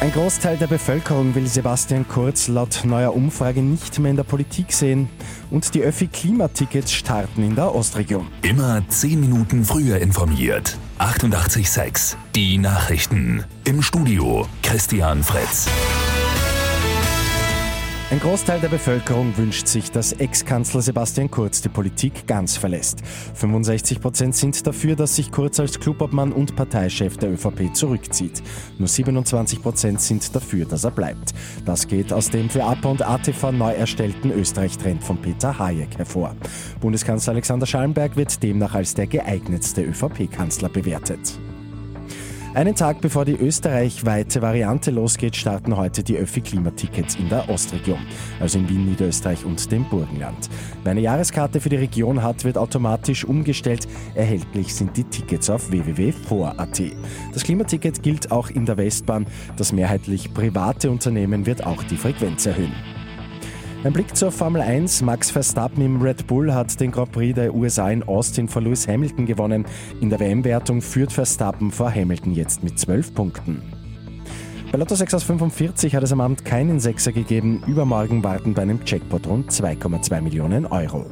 Ein Großteil der Bevölkerung will Sebastian Kurz laut neuer Umfrage nicht mehr in der Politik sehen und die Öffi-Klimatickets starten in der Ostregion. Immer 10 Minuten früher informiert. 88.6 Die Nachrichten. Im Studio Christian Fritz. Ein Großteil der Bevölkerung wünscht sich, dass Ex-Kanzler Sebastian Kurz die Politik ganz verlässt. 65 Prozent sind dafür, dass sich Kurz als Clubobmann und Parteichef der ÖVP zurückzieht. Nur 27 Prozent sind dafür, dass er bleibt. Das geht aus dem für APA und ATV neu erstellten Österreich-Trend von Peter Hayek hervor. Bundeskanzler Alexander Schallenberg wird demnach als der geeignetste ÖVP-Kanzler bewertet. Einen Tag bevor die österreichweite Variante losgeht, starten heute die Öffi-Klimatickets in der Ostregion, also in Wien, Niederösterreich und dem Burgenland. Wer eine Jahreskarte für die Region hat, wird automatisch umgestellt. Erhältlich sind die Tickets auf www.vor.at. Das Klimaticket gilt auch in der Westbahn. Das mehrheitlich private Unternehmen wird auch die Frequenz erhöhen. Ein Blick zur Formel 1. Max Verstappen im Red Bull hat den Grand Prix der USA in Austin vor Lewis Hamilton gewonnen. In der WM-Wertung führt Verstappen vor Hamilton jetzt mit 12 Punkten. Bei Lotto 6 aus 45 hat es am Abend keinen Sechser gegeben. Übermorgen warten bei einem Jackpot rund 2,2 Millionen Euro.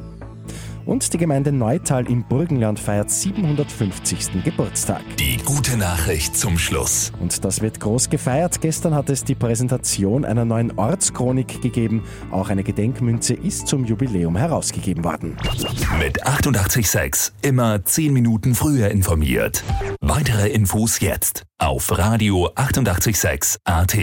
Und die Gemeinde Neutal im Burgenland feiert 750. Geburtstag. Die gute Nachricht zum Schluss. Und das wird groß gefeiert. Gestern hat es die Präsentation einer neuen Ortschronik gegeben. Auch eine Gedenkmünze ist zum Jubiläum herausgegeben worden. Mit 886 immer 10 Minuten früher informiert. Weitere Infos jetzt auf Radio 886 AT.